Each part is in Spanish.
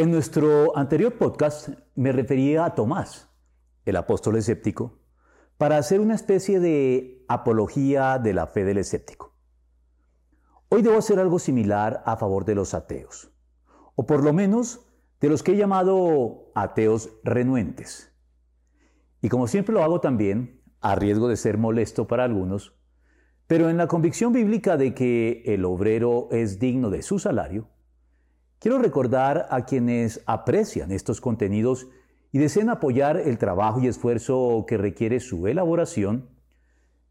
En nuestro anterior podcast me refería a Tomás, el apóstol escéptico, para hacer una especie de apología de la fe del escéptico. Hoy debo hacer algo similar a favor de los ateos, o por lo menos de los que he llamado ateos renuentes. Y como siempre lo hago también, a riesgo de ser molesto para algunos, pero en la convicción bíblica de que el obrero es digno de su salario, quiero recordar a quienes aprecian estos contenidos y desean apoyar el trabajo y esfuerzo que requiere su elaboración,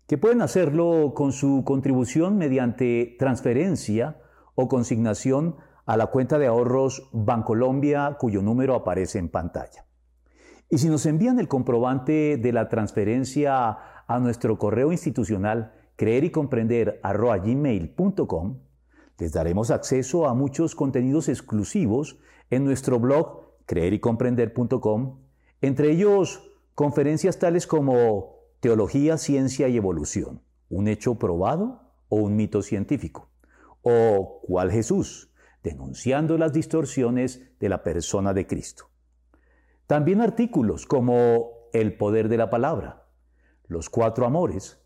que pueden hacerlo con su contribución mediante transferencia o consignación a la cuenta de ahorros Bancolombia cuyo número aparece en pantalla. Y si nos envían el comprobante de la transferencia a nuestro correo institucional creer y comprender les daremos acceso a muchos contenidos exclusivos en nuestro blog creerycomprender.com, entre ellos conferencias tales como Teología, Ciencia y Evolución, un hecho probado o un mito científico, o ¿Cuál Jesús? denunciando las distorsiones de la persona de Cristo. También artículos como El poder de la palabra, Los cuatro amores,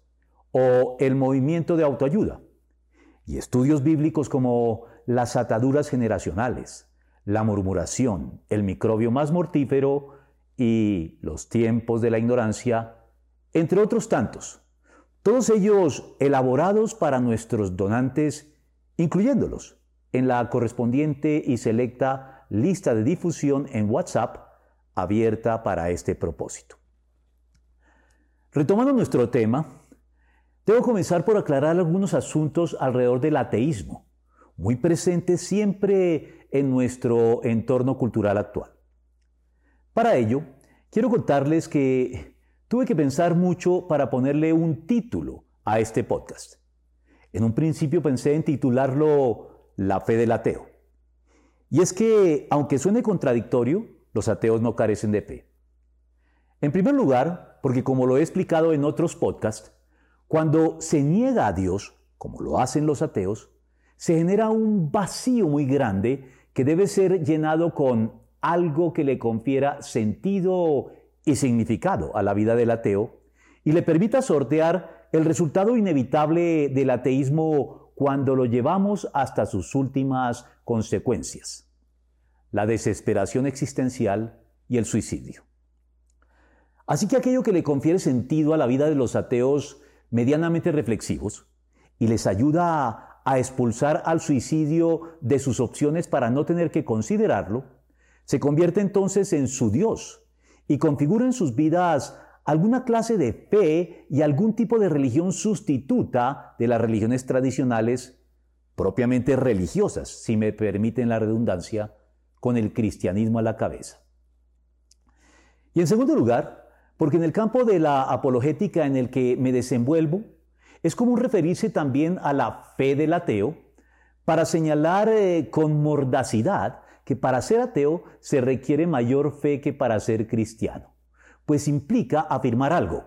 o el movimiento de autoayuda, y estudios bíblicos como las ataduras generacionales, la murmuración, el microbio más mortífero y los tiempos de la ignorancia, entre otros tantos, todos ellos elaborados para nuestros donantes, incluyéndolos en la correspondiente y selecta lista de difusión en WhatsApp abierta para este propósito. Retomando nuestro tema, Debo comenzar por aclarar algunos asuntos alrededor del ateísmo, muy presente siempre en nuestro entorno cultural actual. Para ello, quiero contarles que tuve que pensar mucho para ponerle un título a este podcast. En un principio pensé en titularlo La fe del ateo. Y es que, aunque suene contradictorio, los ateos no carecen de fe. En primer lugar, porque como lo he explicado en otros podcasts, cuando se niega a Dios, como lo hacen los ateos, se genera un vacío muy grande que debe ser llenado con algo que le confiera sentido y significado a la vida del ateo y le permita sortear el resultado inevitable del ateísmo cuando lo llevamos hasta sus últimas consecuencias, la desesperación existencial y el suicidio. Así que aquello que le confiere sentido a la vida de los ateos medianamente reflexivos y les ayuda a, expulsar al suicidio de sus opciones para no tener que considerarlo, se convierte entonces en su Dios y configura en sus vidas alguna clase de fe y algún tipo de religión sustituta de las religiones tradicionales, propiamente religiosas, si me permiten la redundancia, con el cristianismo a la cabeza. Y en segundo lugar, porque en el campo de la apologética en el que me desenvuelvo, es común referirse también a la fe del ateo para señalar eh, con mordacidad que para ser ateo se requiere mayor fe que para ser cristiano, pues implica afirmar algo,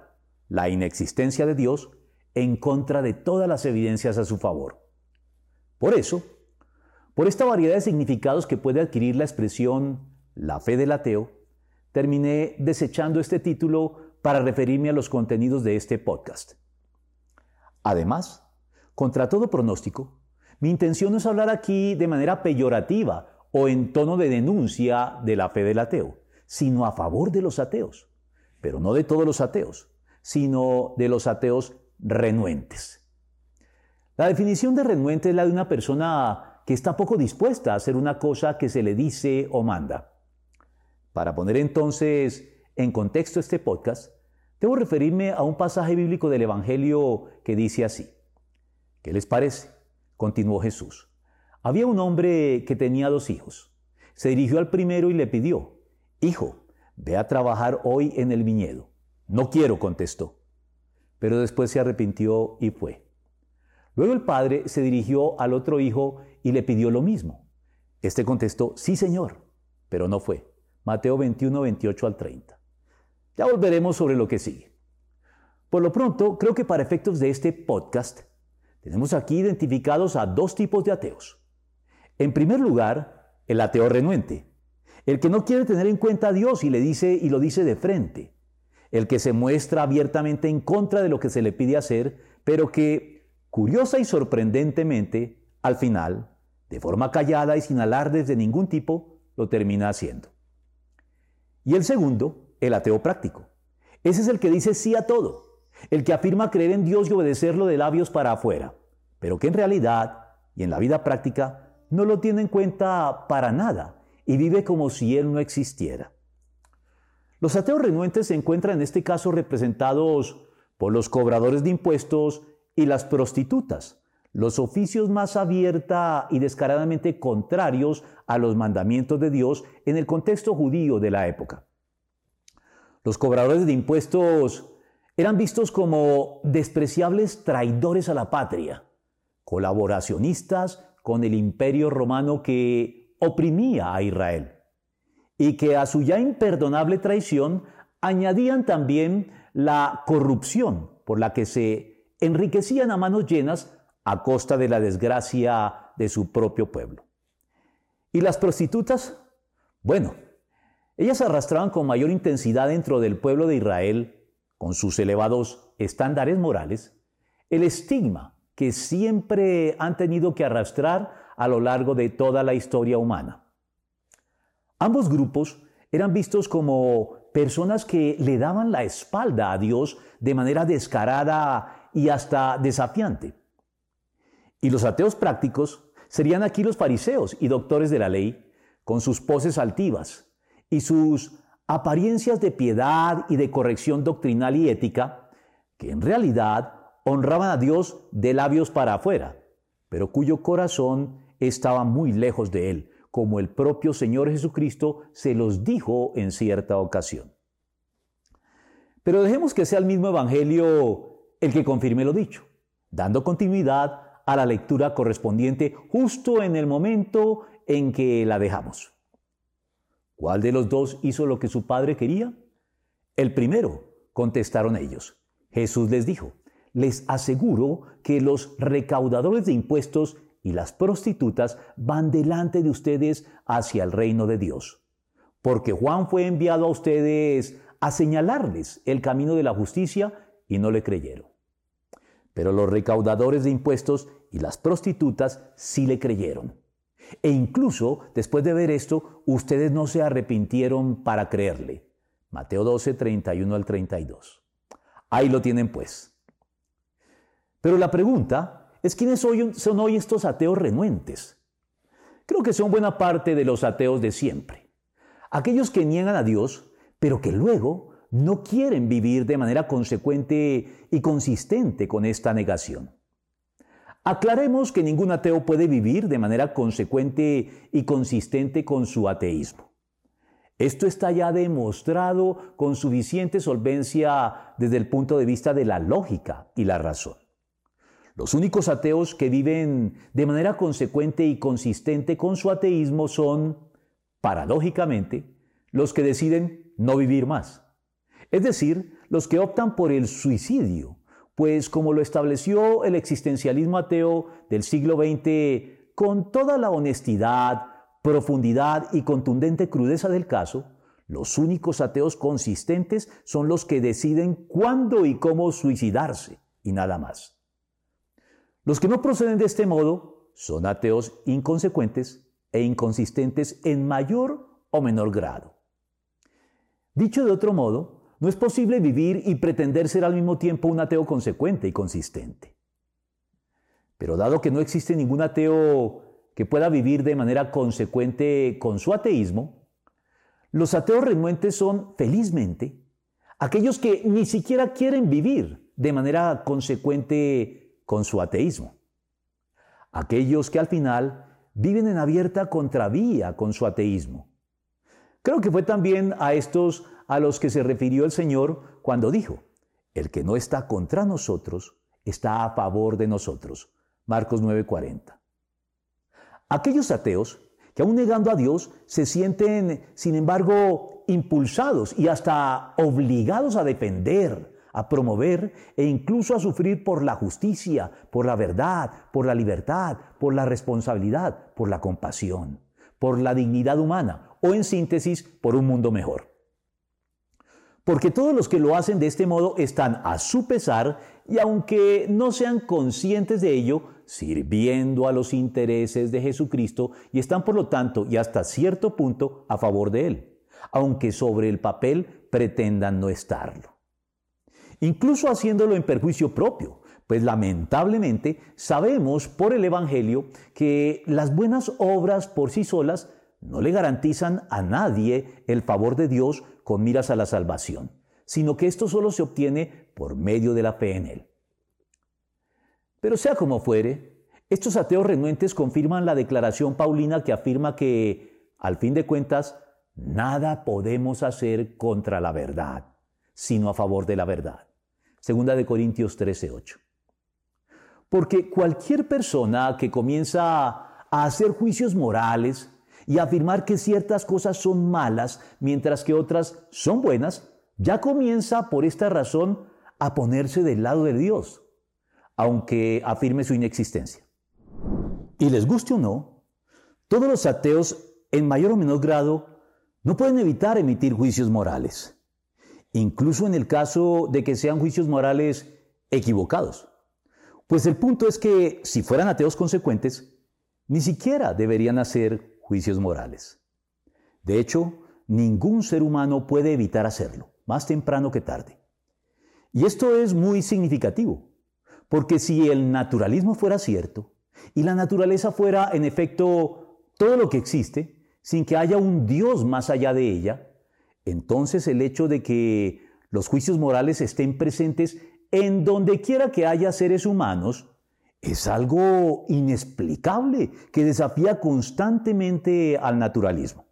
la inexistencia de Dios, en contra de todas las evidencias a su favor. Por eso, por esta variedad de significados que puede adquirir la expresión la fe del ateo, terminé desechando este título para referirme a los contenidos de este podcast. Además, contra todo pronóstico, mi intención no es hablar aquí de manera peyorativa o en tono de denuncia de la fe del ateo, sino a favor de los ateos, pero no de todos los ateos, sino de los ateos renuentes. La definición de renuente es la de una persona que está poco dispuesta a hacer una cosa que se le dice o manda. Para poner entonces en contexto este podcast, debo referirme a un pasaje bíblico del Evangelio que dice así. ¿Qué les parece? Continuó Jesús. Había un hombre que tenía dos hijos. se dirigió al primero y le pidió, Hijo, ve a trabajar hoy en el viñedo. No quiero, contestó. Pero después se arrepintió y fue. Luego el padre se dirigió al otro hijo y le pidió lo mismo. Este contestó, sí señor, pero no fue. Mateo 21, 28 al 30. Ya volveremos sobre lo que sigue. Por lo pronto, creo que para efectos de este podcast, tenemos aquí identificados a dos tipos de ateos. En primer lugar, el ateo renuente, el que no quiere tener en cuenta a Dios y le dice y lo dice de frente, el que se muestra abiertamente en contra de lo que se le pide hacer, pero que, curiosa y sorprendentemente, al final, de forma callada y sin alardes de ningún tipo, lo termina haciendo. Y el segundo, el ateo práctico. Ese es el que dice sí a todo, el que afirma creer en Dios y obedecerlo de labios para afuera, pero que en realidad y en la vida práctica no lo tiene en cuenta para nada y vive como si Él no existiera. Los ateos renuentes se encuentran en este caso representados por los cobradores de impuestos y las prostitutas, los oficios más abierta y descaradamente contrarios a los mandamientos de Dios en el contexto judío de la época. Los cobradores de impuestos eran vistos como despreciables traidores a la patria, colaboracionistas con el imperio romano que oprimía a Israel y que a su ya imperdonable traición añadían también la corrupción por la que se enriquecían a manos llenas a costa de la desgracia de su propio pueblo. ¿Y las prostitutas? Bueno, ellas arrastraban con mayor intensidad dentro del pueblo de Israel, con sus elevados estándares morales, el estigma que siempre han tenido que arrastrar a lo largo de toda la historia humana. Ambos grupos eran vistos como personas que le daban la espalda a Dios de manera descarada y hasta desafiante. Y los ateos prácticos serían aquí los fariseos y doctores de la ley, con sus poses altivas y sus apariencias de piedad y de corrección doctrinal y ética, que en realidad honraban a Dios de labios para afuera, pero cuyo corazón estaba muy lejos de Él, como el propio Señor Jesucristo se los dijo en cierta ocasión. Pero dejemos que sea el mismo Evangelio el que confirme lo dicho, dando continuidad a la lectura correspondiente justo en el momento en que la dejamos. ¿Cuál de los dos hizo lo que su padre quería? El primero, contestaron ellos. Jesús les dijo, les aseguro que los recaudadores de impuestos y las prostitutas van delante de ustedes hacia el reino de Dios. Porque Juan fue enviado a ustedes a señalarles el camino de la justicia y no le creyeron. Pero los recaudadores de impuestos y las prostitutas sí le creyeron. E incluso después de ver esto, ustedes no se arrepintieron para creerle. Mateo 12, 31 al 32. Ahí lo tienen pues. Pero la pregunta es quiénes son hoy estos ateos renuentes. Creo que son buena parte de los ateos de siempre. Aquellos que niegan a Dios, pero que luego no quieren vivir de manera consecuente y consistente con esta negación. Aclaremos que ningún ateo puede vivir de manera consecuente y consistente con su ateísmo. Esto está ya demostrado con suficiente solvencia desde el punto de vista de la lógica y la razón. Los únicos ateos que viven de manera consecuente y consistente con su ateísmo son, paradójicamente, los que deciden no vivir más. Es decir, los que optan por el suicidio, pues como lo estableció el existencialismo ateo del siglo XX con toda la honestidad, profundidad y contundente crudeza del caso, los únicos ateos consistentes son los que deciden cuándo y cómo suicidarse, y nada más. Los que no proceden de este modo son ateos inconsecuentes e inconsistentes en mayor o menor grado. Dicho de otro modo, no es posible vivir y pretender ser al mismo tiempo un ateo consecuente y consistente. Pero dado que no existe ningún ateo que pueda vivir de manera consecuente con su ateísmo, los ateos renuentes son, felizmente, aquellos que ni siquiera quieren vivir de manera consecuente con su ateísmo. Aquellos que al final viven en abierta contravía con su ateísmo. Creo que fue también a estos a los que se refirió el Señor cuando dijo, el que no está contra nosotros está a favor de nosotros. Marcos 9:40. Aquellos ateos que aún negando a Dios se sienten, sin embargo, impulsados y hasta obligados a defender, a promover e incluso a sufrir por la justicia, por la verdad, por la libertad, por la responsabilidad, por la compasión, por la dignidad humana o en síntesis, por un mundo mejor. Porque todos los que lo hacen de este modo están a su pesar y aunque no sean conscientes de ello, sirviendo a los intereses de Jesucristo y están por lo tanto y hasta cierto punto a favor de Él, aunque sobre el papel pretendan no estarlo. Incluso haciéndolo en perjuicio propio, pues lamentablemente sabemos por el Evangelio que las buenas obras por sí solas no le garantizan a nadie el favor de Dios con miras a la salvación, sino que esto solo se obtiene por medio de la fe en Él. Pero sea como fuere, estos ateos renuentes confirman la declaración paulina que afirma que, al fin de cuentas, nada podemos hacer contra la verdad, sino a favor de la verdad. Segunda de Corintios 13:8. Porque cualquier persona que comienza a hacer juicios morales, y afirmar que ciertas cosas son malas mientras que otras son buenas, ya comienza por esta razón a ponerse del lado de Dios, aunque afirme su inexistencia. Y les guste o no, todos los ateos, en mayor o menor grado, no pueden evitar emitir juicios morales, incluso en el caso de que sean juicios morales equivocados. Pues el punto es que si fueran ateos consecuentes, ni siquiera deberían hacer juicios morales. De hecho, ningún ser humano puede evitar hacerlo, más temprano que tarde. Y esto es muy significativo, porque si el naturalismo fuera cierto y la naturaleza fuera en efecto todo lo que existe, sin que haya un Dios más allá de ella, entonces el hecho de que los juicios morales estén presentes en donde quiera que haya seres humanos es algo inexplicable que desafía constantemente al naturalismo.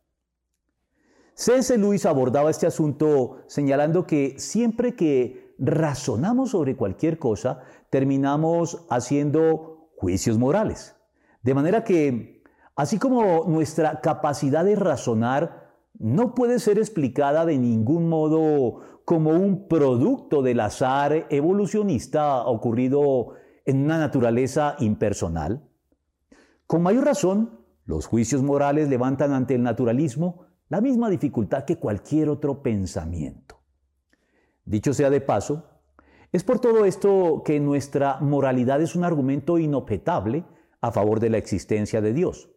C.S. Lewis abordaba este asunto señalando que siempre que razonamos sobre cualquier cosa, terminamos haciendo juicios morales. De manera que, así como nuestra capacidad de razonar no puede ser explicada de ningún modo como un producto del azar evolucionista ocurrido en una naturaleza impersonal? Con mayor razón, los juicios morales levantan ante el naturalismo la misma dificultad que cualquier otro pensamiento. Dicho sea de paso, es por todo esto que nuestra moralidad es un argumento inobjetable a favor de la existencia de Dios.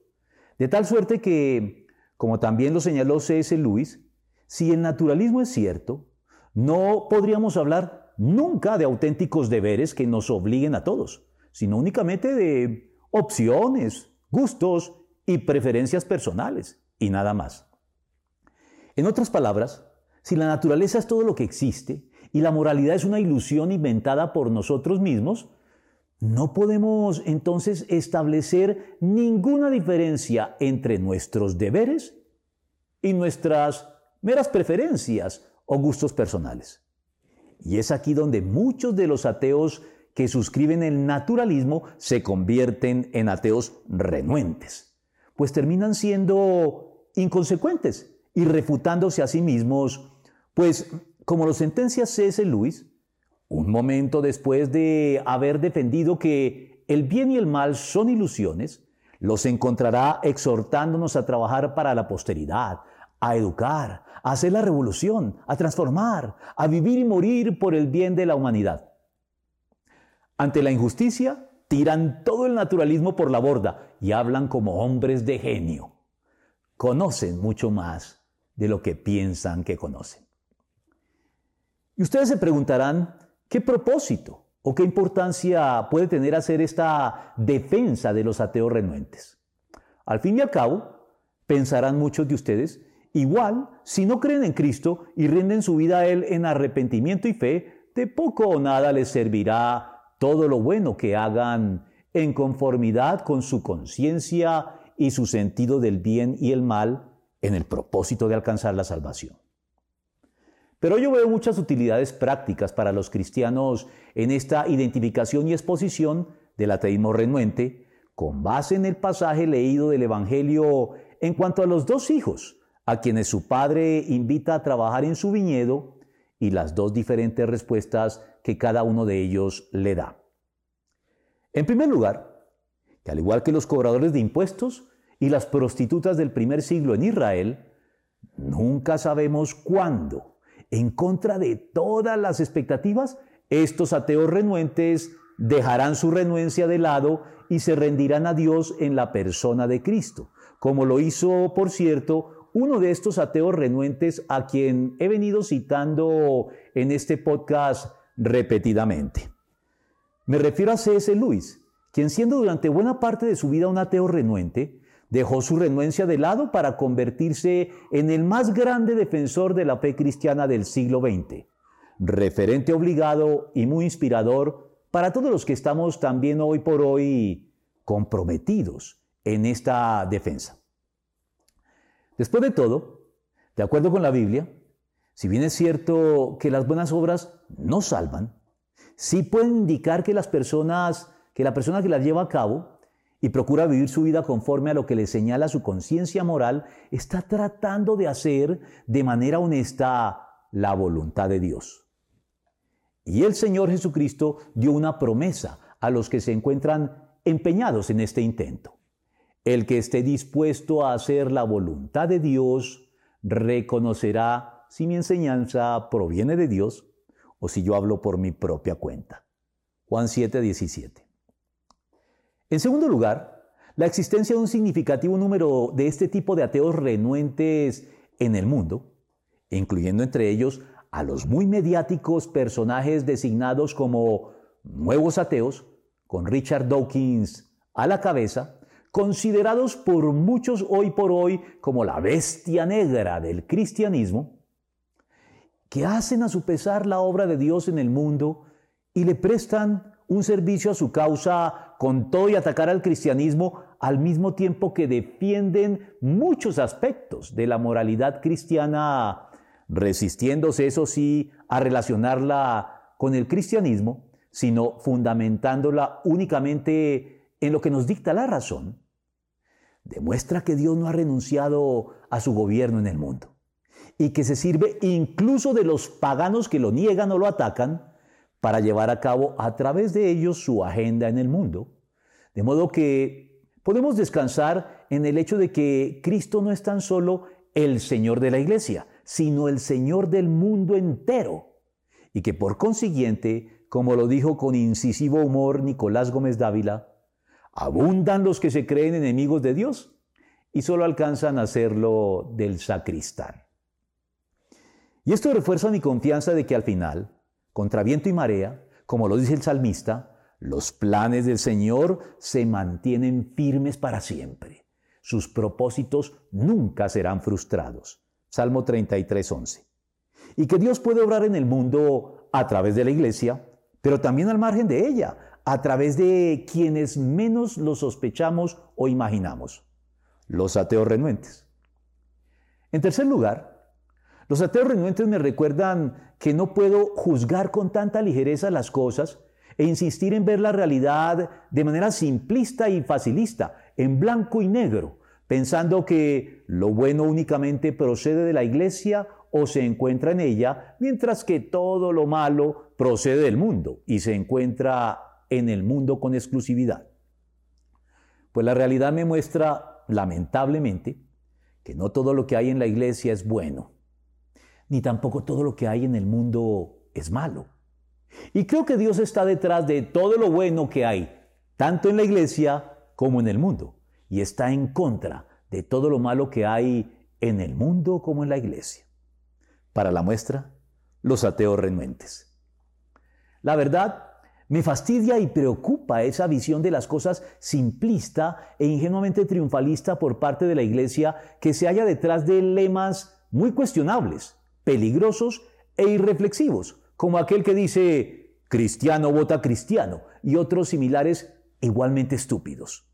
De tal suerte que, como también lo señaló C.S. Lewis, si el naturalismo es cierto, no podríamos hablar nunca de auténticos deberes que nos obliguen a todos, sino únicamente de opciones, gustos y preferencias personales, y nada más. En otras palabras, si la naturaleza es todo lo que existe y la moralidad es una ilusión inventada por nosotros mismos, no podemos entonces establecer ninguna diferencia entre nuestros deberes y nuestras meras preferencias o gustos personales. Y es aquí donde muchos de los ateos que suscriben el naturalismo se convierten en ateos renuentes, pues terminan siendo inconsecuentes y refutándose a sí mismos, pues como lo sentencia C.S. Lewis, un momento después de haber defendido que el bien y el mal son ilusiones, los encontrará exhortándonos a trabajar para la posteridad, a educar, a hacer la revolución, a transformar, a vivir y morir por el bien de la humanidad. Ante la injusticia, tiran todo el naturalismo por la borda y hablan como hombres de genio. Conocen mucho más de lo que piensan que conocen. Y ustedes se preguntarán, ¿qué propósito o qué importancia puede tener hacer esta defensa de los ateos renuentes? Al fin y al cabo, pensarán muchos de ustedes Igual, si no creen en Cristo y rinden su vida a Él en arrepentimiento y fe, de poco o nada les servirá todo lo bueno que hagan en conformidad con su conciencia y su sentido del bien y el mal en el propósito de alcanzar la salvación. Pero yo veo muchas utilidades prácticas para los cristianos en esta identificación y exposición del ateísmo renuente, con base en el pasaje leído del Evangelio en cuanto a los dos hijos, a quienes su padre invita a trabajar en su viñedo, y las dos diferentes respuestas que cada uno de ellos le da. En primer lugar, que al igual que los cobradores de impuestos y las prostitutas del primer siglo en Israel, nunca sabemos cuándo, en contra de todas las expectativas, estos ateos renuentes dejarán su renuencia de lado y se rendirán a Dios en la persona de Cristo, como lo hizo, por cierto, uno de estos ateos renuentes a quien he venido citando en este podcast repetidamente. Me refiero a C.S. Lewis, quien siendo durante buena parte de su vida un ateo renuente, dejó su renuencia de lado para convertirse en el más grande defensor de la fe cristiana del siglo XX, referente obligado y muy inspirador para todos los que estamos también hoy por hoy comprometidos en esta defensa. Después de todo, de acuerdo con la Biblia, si bien es cierto que las buenas obras no salvan, sí pueden indicar que que la persona que las lleva a cabo y procura vivir su vida conforme a lo que le señala su conciencia moral, está tratando de hacer de manera honesta la voluntad de Dios. Y el Señor Jesucristo dio una promesa a los que se encuentran empeñados en este intento. El que esté dispuesto a hacer la voluntad de Dios reconocerá si mi enseñanza proviene de Dios o si yo hablo por mi propia cuenta. Juan 7, 17. En segundo lugar, la existencia de un significativo número de este tipo de ateos renuentes en el mundo, incluyendo entre ellos a los muy mediáticos personajes designados como nuevos ateos, con Richard Dawkins a la cabeza, considerados por muchos hoy por hoy como la bestia negra del cristianismo, que hacen a su pesar la obra de Dios en el mundo y le prestan un servicio a su causa con todo y atacar al cristianismo al mismo tiempo que defienden muchos aspectos de la moralidad cristiana resistiéndose, eso sí, a relacionarla con el cristianismo, sino fundamentándola únicamente en lo que nos dicta la razón, demuestra que Dios no ha renunciado a su gobierno en el mundo y que se sirve incluso de los paganos que lo niegan o lo atacan para llevar a cabo a través de ellos su agenda en el mundo. De modo que podemos descansar en el hecho de que Cristo no es tan solo el Señor de la iglesia, sino el Señor del mundo entero. Y que por consiguiente, como lo dijo con incisivo humor Nicolás Gómez Dávila, abundan los que se creen enemigos de Dios y solo alcanzan a hacerlo del sacristán. Y esto refuerza mi confianza de que al final, contra viento y marea, como lo dice el salmista, los planes del Señor se mantienen firmes para siempre. Sus propósitos nunca serán frustrados. Salmo 33, 11. Y que Dios puede obrar en el mundo a través de la iglesia, pero también al margen de ella, a través de quienes menos lo sospechamos o imaginamos, los ateos renuentes. En tercer lugar, los ateos renuentes me recuerdan que no puedo juzgar con tanta ligereza las cosas e insistir en ver la realidad de manera simplista y facilista, en blanco y negro, pensando que lo bueno únicamente procede de la iglesia o se encuentra en ella, mientras que todo lo malo procede del mundo y se encuentra en el mundo con exclusividad. Pues la realidad me muestra, lamentablemente, que no todo lo que hay en la iglesia es bueno, ni tampoco todo lo que hay en el mundo es malo. Y creo que Dios está detrás de todo lo bueno que hay, tanto en la iglesia como en el mundo y está en contra de todo lo malo que hay en el mundo como en la iglesia. Para la muestra, los ateos renuentes. La verdad, me fastidia y preocupa esa visión de las cosas simplista e ingenuamente triunfalista por parte de la iglesia que se halla detrás de lemas muy cuestionables, peligrosos e irreflexivos, como aquel que dice cristiano vota cristiano y otros similares igualmente estúpidos.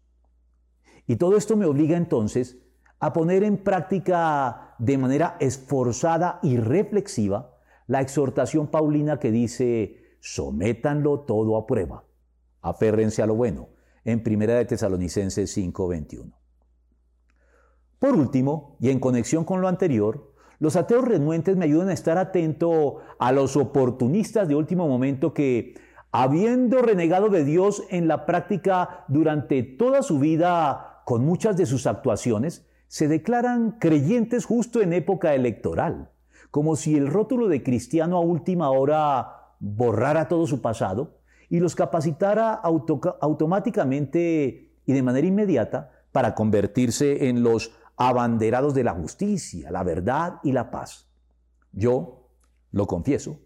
Y todo esto me obliga entonces a poner en práctica de manera esforzada y reflexiva la exhortación paulina que dice, sométanlo todo a prueba, aférrense a lo bueno, en 1 de Tesalonicenses 5:21. Por último, y en conexión con lo anterior, los ateos renuentes me ayudan a estar atento a los oportunistas de último momento que, habiendo renegado de Dios en la práctica durante toda su vida con muchas de sus actuaciones, se declaran creyentes justo en época electoral, como si el rótulo de cristiano a última hora borrara todo su pasado y los capacitara automáticamente y de manera inmediata para convertirse en los abanderados de la justicia, la verdad y la paz. Yo, lo confieso,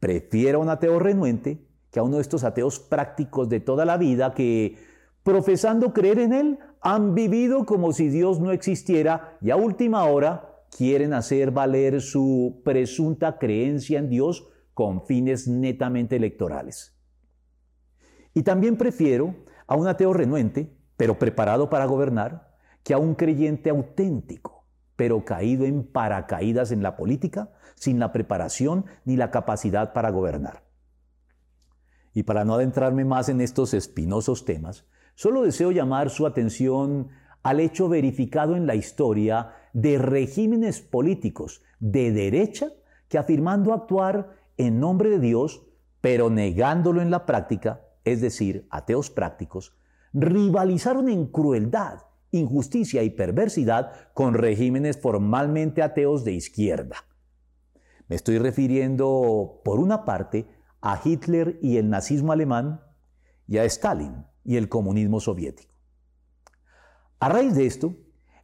prefiero a un ateo renuente que a uno de estos ateos prácticos de toda la vida que, profesando creer en Él, han vivido como si Dios no existiera y a última hora quieren hacer valer su presunta creencia en Dios con fines netamente electorales. Y también prefiero a un ateo renuente, pero preparado para gobernar, que a un creyente auténtico, pero caído en paracaídas en la política, sin la preparación ni la capacidad para gobernar. Y para no adentrarme más en estos espinosos temas, solo deseo llamar su atención al hecho verificado en la historia de regímenes políticos de derecha que afirmando actuar en nombre de Dios, pero negándolo en la práctica, es decir, ateos prácticos, rivalizaron en crueldad injusticia y perversidad con regímenes formalmente ateos de izquierda. Me estoy refiriendo, por una parte, a Hitler y el nazismo alemán y a Stalin y el comunismo soviético. A raíz de esto,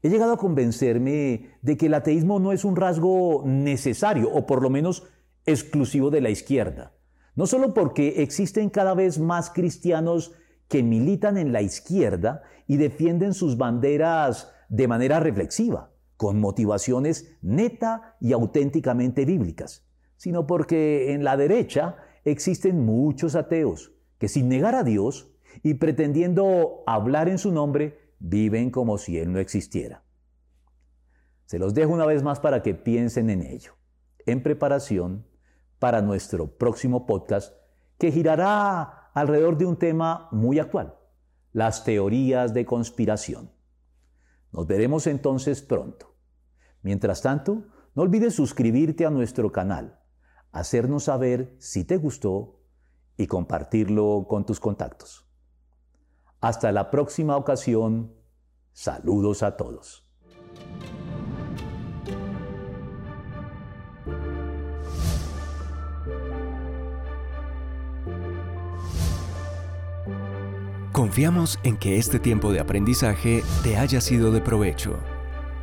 he llegado a convencerme de que el ateísmo no es un rasgo necesario o por lo menos exclusivo de la izquierda, no solo porque existen cada vez más cristianos que militan en la izquierda y defienden sus banderas de manera reflexiva, con motivaciones neta y auténticamente bíblicas, sino porque en la derecha existen muchos ateos que sin negar a Dios y pretendiendo hablar en su nombre, viven como si Él no existiera. Se los dejo una vez más para que piensen en ello, en preparación para nuestro próximo podcast que girará alrededor de un tema muy actual, las teorías de conspiración. Nos veremos entonces pronto. Mientras tanto, no olvides suscribirte a nuestro canal, hacernos saber si te gustó y compartirlo con tus contactos. Hasta la próxima ocasión, saludos a todos. Confiamos en que este tiempo de aprendizaje te haya sido de provecho.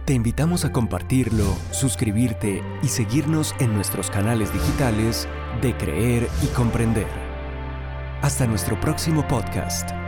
Te invitamos a compartirlo, suscribirte y seguirnos en nuestros canales digitales de Creer y Comprender. Hasta nuestro próximo podcast.